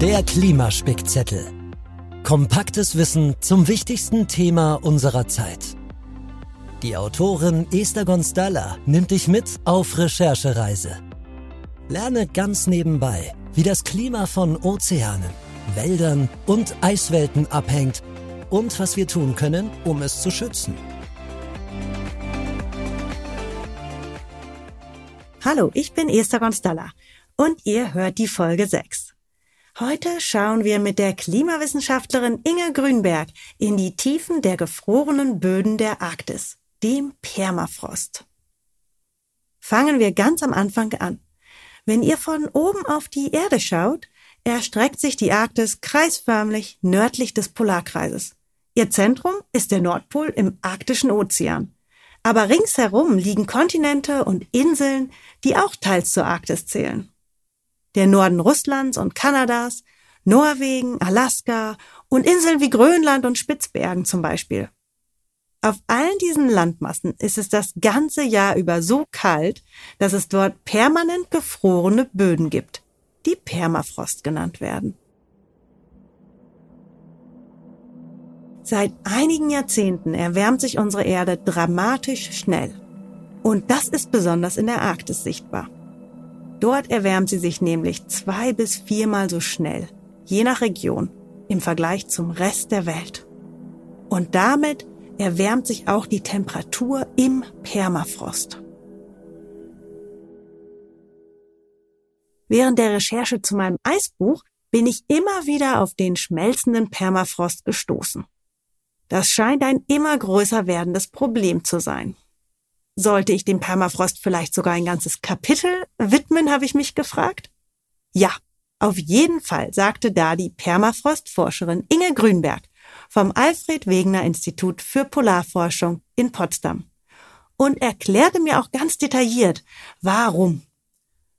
Der Klimaspickzettel. Kompaktes Wissen zum wichtigsten Thema unserer Zeit. Die Autorin Esther Gonstalla nimmt dich mit auf Recherchereise. Lerne ganz nebenbei, wie das Klima von Ozeanen, Wäldern und Eiswelten abhängt und was wir tun können, um es zu schützen. Hallo, ich bin Esther Gonstalla und ihr hört die Folge 6. Heute schauen wir mit der Klimawissenschaftlerin Inge Grünberg in die Tiefen der gefrorenen Böden der Arktis, dem Permafrost. Fangen wir ganz am Anfang an. Wenn ihr von oben auf die Erde schaut, erstreckt sich die Arktis kreisförmlich nördlich des Polarkreises. Ihr Zentrum ist der Nordpol im arktischen Ozean. Aber ringsherum liegen Kontinente und Inseln, die auch teils zur Arktis zählen. Der Norden Russlands und Kanadas, Norwegen, Alaska und Inseln wie Grönland und Spitzbergen zum Beispiel. Auf allen diesen Landmassen ist es das ganze Jahr über so kalt, dass es dort permanent gefrorene Böden gibt, die Permafrost genannt werden. Seit einigen Jahrzehnten erwärmt sich unsere Erde dramatisch schnell. Und das ist besonders in der Arktis sichtbar. Dort erwärmt sie sich nämlich zwei bis viermal so schnell, je nach Region, im Vergleich zum Rest der Welt. Und damit erwärmt sich auch die Temperatur im Permafrost. Während der Recherche zu meinem Eisbuch bin ich immer wieder auf den schmelzenden Permafrost gestoßen. Das scheint ein immer größer werdendes Problem zu sein. Sollte ich dem Permafrost vielleicht sogar ein ganzes Kapitel widmen, habe ich mich gefragt? Ja, auf jeden Fall, sagte da die Permafrostforscherin Inge Grünberg vom Alfred Wegener Institut für Polarforschung in Potsdam und erklärte mir auch ganz detailliert, warum.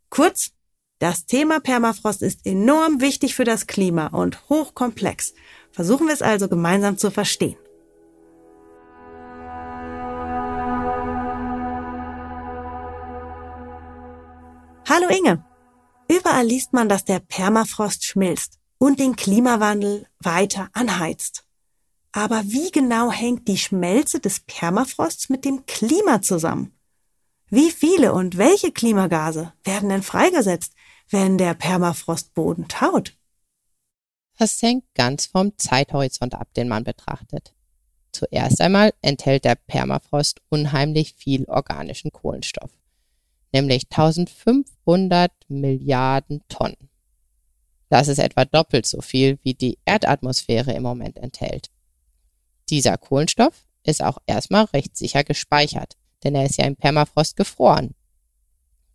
Kurz, das Thema Permafrost ist enorm wichtig für das Klima und hochkomplex. Versuchen wir es also gemeinsam zu verstehen. Hallo Inge. Überall liest man, dass der Permafrost schmilzt und den Klimawandel weiter anheizt. Aber wie genau hängt die Schmelze des Permafrosts mit dem Klima zusammen? Wie viele und welche Klimagase werden denn freigesetzt, wenn der Permafrostboden taut? Das hängt ganz vom Zeithorizont ab, den man betrachtet. Zuerst einmal enthält der Permafrost unheimlich viel organischen Kohlenstoff, nämlich 1500 Milliarden Tonnen. Das ist etwa doppelt so viel, wie die Erdatmosphäre im Moment enthält. Dieser Kohlenstoff ist auch erstmal recht sicher gespeichert, denn er ist ja im Permafrost gefroren.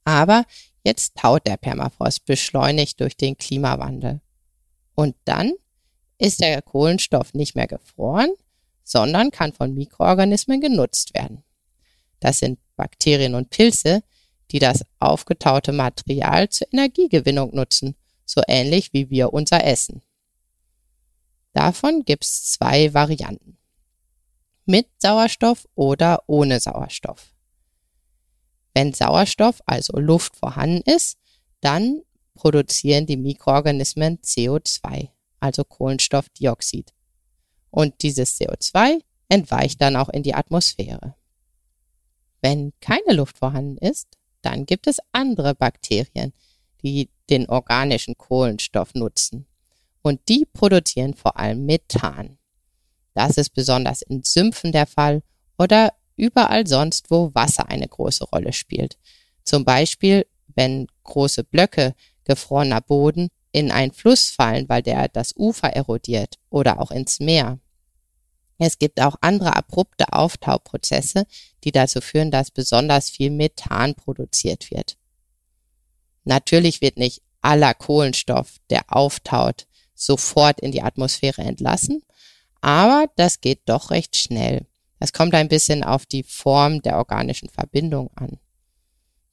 Aber jetzt taut der Permafrost beschleunigt durch den Klimawandel. Und dann ist der Kohlenstoff nicht mehr gefroren, sondern kann von Mikroorganismen genutzt werden. Das sind Bakterien und Pilze, die das aufgetaute Material zur Energiegewinnung nutzen, so ähnlich wie wir unser Essen. Davon gibt es zwei Varianten. Mit Sauerstoff oder ohne Sauerstoff. Wenn Sauerstoff, also Luft vorhanden ist, dann produzieren die Mikroorganismen CO2, also Kohlenstoffdioxid. Und dieses CO2 entweicht dann auch in die Atmosphäre. Wenn keine Luft vorhanden ist, dann gibt es andere Bakterien, die den organischen Kohlenstoff nutzen. Und die produzieren vor allem Methan. Das ist besonders in Sümpfen der Fall oder überall sonst, wo Wasser eine große Rolle spielt. Zum Beispiel, wenn große Blöcke gefrorener Boden in einen Fluss fallen, weil der das Ufer erodiert oder auch ins Meer. Es gibt auch andere abrupte Auftauprozesse, die dazu führen, dass besonders viel Methan produziert wird. Natürlich wird nicht aller Kohlenstoff, der auftaut, sofort in die Atmosphäre entlassen, aber das geht doch recht schnell. Es kommt ein bisschen auf die Form der organischen Verbindung an.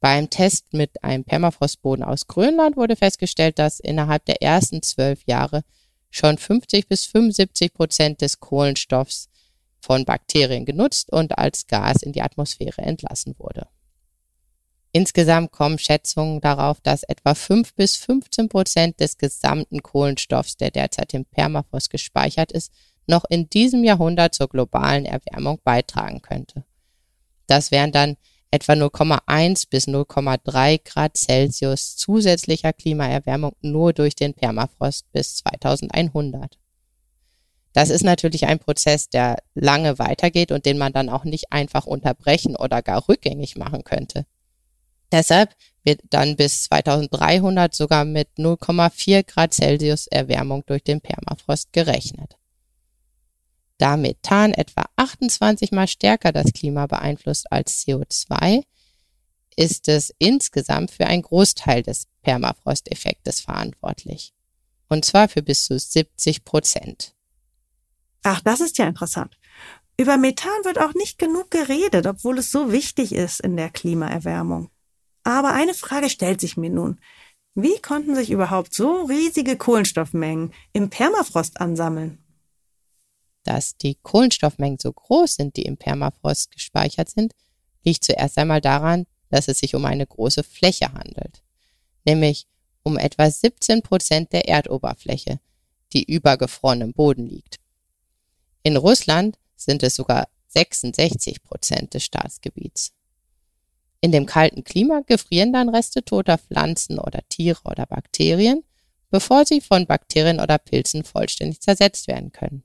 Beim Test mit einem Permafrostboden aus Grönland wurde festgestellt, dass innerhalb der ersten zwölf Jahre schon 50 bis 75 Prozent des Kohlenstoffs von Bakterien genutzt und als Gas in die Atmosphäre entlassen wurde. Insgesamt kommen Schätzungen darauf, dass etwa 5 bis 15 Prozent des gesamten Kohlenstoffs, der derzeit im Permafrost gespeichert ist, noch in diesem Jahrhundert zur globalen Erwärmung beitragen könnte. Das wären dann etwa 0,1 bis 0,3 Grad Celsius zusätzlicher Klimaerwärmung nur durch den Permafrost bis 2100. Das ist natürlich ein Prozess, der lange weitergeht und den man dann auch nicht einfach unterbrechen oder gar rückgängig machen könnte. Deshalb wird dann bis 2300 sogar mit 0,4 Grad Celsius Erwärmung durch den Permafrost gerechnet. Da Methan etwa 28 mal stärker das Klima beeinflusst als CO2, ist es insgesamt für einen Großteil des Permafrosteffektes verantwortlich. Und zwar für bis zu 70 Prozent. Ach, das ist ja interessant. Über Methan wird auch nicht genug geredet, obwohl es so wichtig ist in der Klimaerwärmung. Aber eine Frage stellt sich mir nun. Wie konnten sich überhaupt so riesige Kohlenstoffmengen im Permafrost ansammeln? Dass die Kohlenstoffmengen so groß sind, die im Permafrost gespeichert sind, liegt zuerst einmal daran, dass es sich um eine große Fläche handelt, nämlich um etwa 17 Prozent der Erdoberfläche, die über gefrorenem Boden liegt. In Russland sind es sogar 66 Prozent des Staatsgebiets. In dem kalten Klima gefrieren dann Reste toter Pflanzen oder Tiere oder Bakterien, bevor sie von Bakterien oder Pilzen vollständig zersetzt werden können.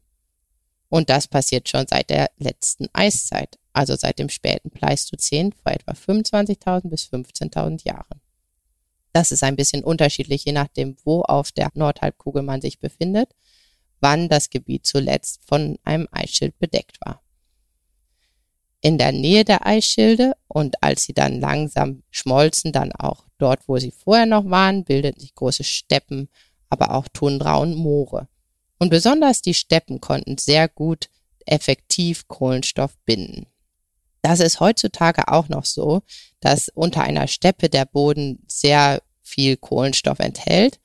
Und das passiert schon seit der letzten Eiszeit, also seit dem späten Pleistozän vor etwa 25.000 bis 15.000 Jahren. Das ist ein bisschen unterschiedlich, je nachdem, wo auf der Nordhalbkugel man sich befindet, wann das Gebiet zuletzt von einem Eisschild bedeckt war in der Nähe der Eisschilde und als sie dann langsam schmolzen, dann auch dort, wo sie vorher noch waren, bildeten sich große Steppen, aber auch Tundra und Moore. Und besonders die Steppen konnten sehr gut effektiv Kohlenstoff binden. Das ist heutzutage auch noch so, dass unter einer Steppe der Boden sehr viel Kohlenstoff enthält.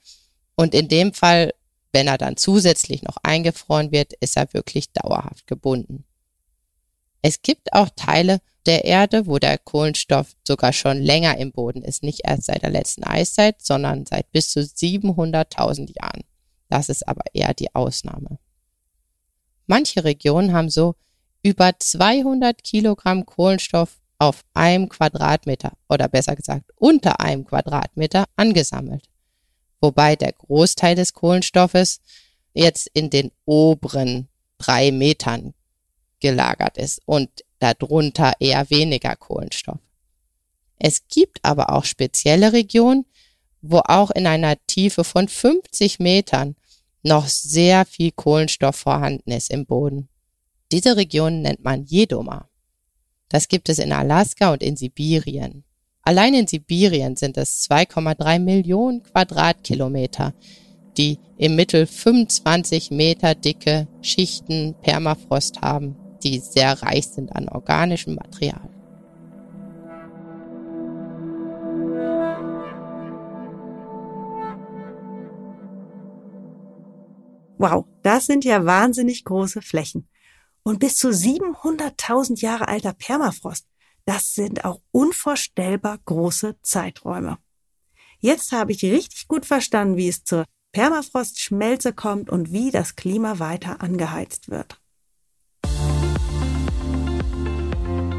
Und in dem Fall, wenn er dann zusätzlich noch eingefroren wird, ist er wirklich dauerhaft gebunden. Es gibt auch Teile der Erde, wo der Kohlenstoff sogar schon länger im Boden ist, nicht erst seit der letzten Eiszeit, sondern seit bis zu 700.000 Jahren. Das ist aber eher die Ausnahme. Manche Regionen haben so über 200 Kilogramm Kohlenstoff auf einem Quadratmeter oder besser gesagt unter einem Quadratmeter angesammelt. Wobei der Großteil des Kohlenstoffes jetzt in den oberen drei Metern gelagert ist und darunter eher weniger Kohlenstoff. Es gibt aber auch spezielle Regionen, wo auch in einer Tiefe von 50 Metern noch sehr viel Kohlenstoff vorhanden ist im Boden. Diese Regionen nennt man Jedoma. Das gibt es in Alaska und in Sibirien. Allein in Sibirien sind es 2,3 Millionen Quadratkilometer, die im Mittel 25 Meter dicke Schichten Permafrost haben die sehr reich sind an organischem Material. Wow, das sind ja wahnsinnig große Flächen. Und bis zu 700.000 Jahre alter Permafrost, das sind auch unvorstellbar große Zeiträume. Jetzt habe ich richtig gut verstanden, wie es zur Permafrostschmelze kommt und wie das Klima weiter angeheizt wird.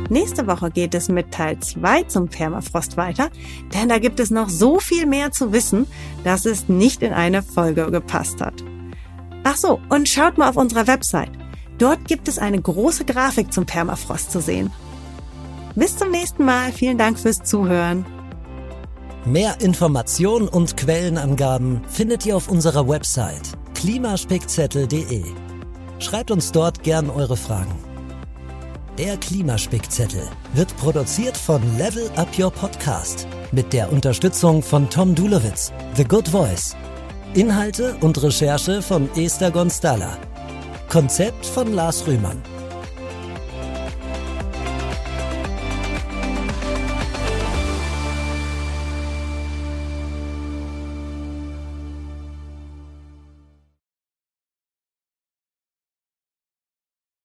Nächste Woche geht es mit Teil 2 zum Permafrost weiter, denn da gibt es noch so viel mehr zu wissen, dass es nicht in eine Folge gepasst hat. Ach so, und schaut mal auf unserer Website. Dort gibt es eine große Grafik zum Permafrost zu sehen. Bis zum nächsten Mal. Vielen Dank fürs Zuhören. Mehr Informationen und Quellenangaben findet ihr auf unserer Website klimaspickzettel.de. Schreibt uns dort gern eure Fragen. Der Klimaspickzettel wird produziert von Level Up Your Podcast mit der Unterstützung von Tom Dulowitz, The Good Voice. Inhalte und Recherche von Esther Gonstalla. Konzept von Lars Rühmann.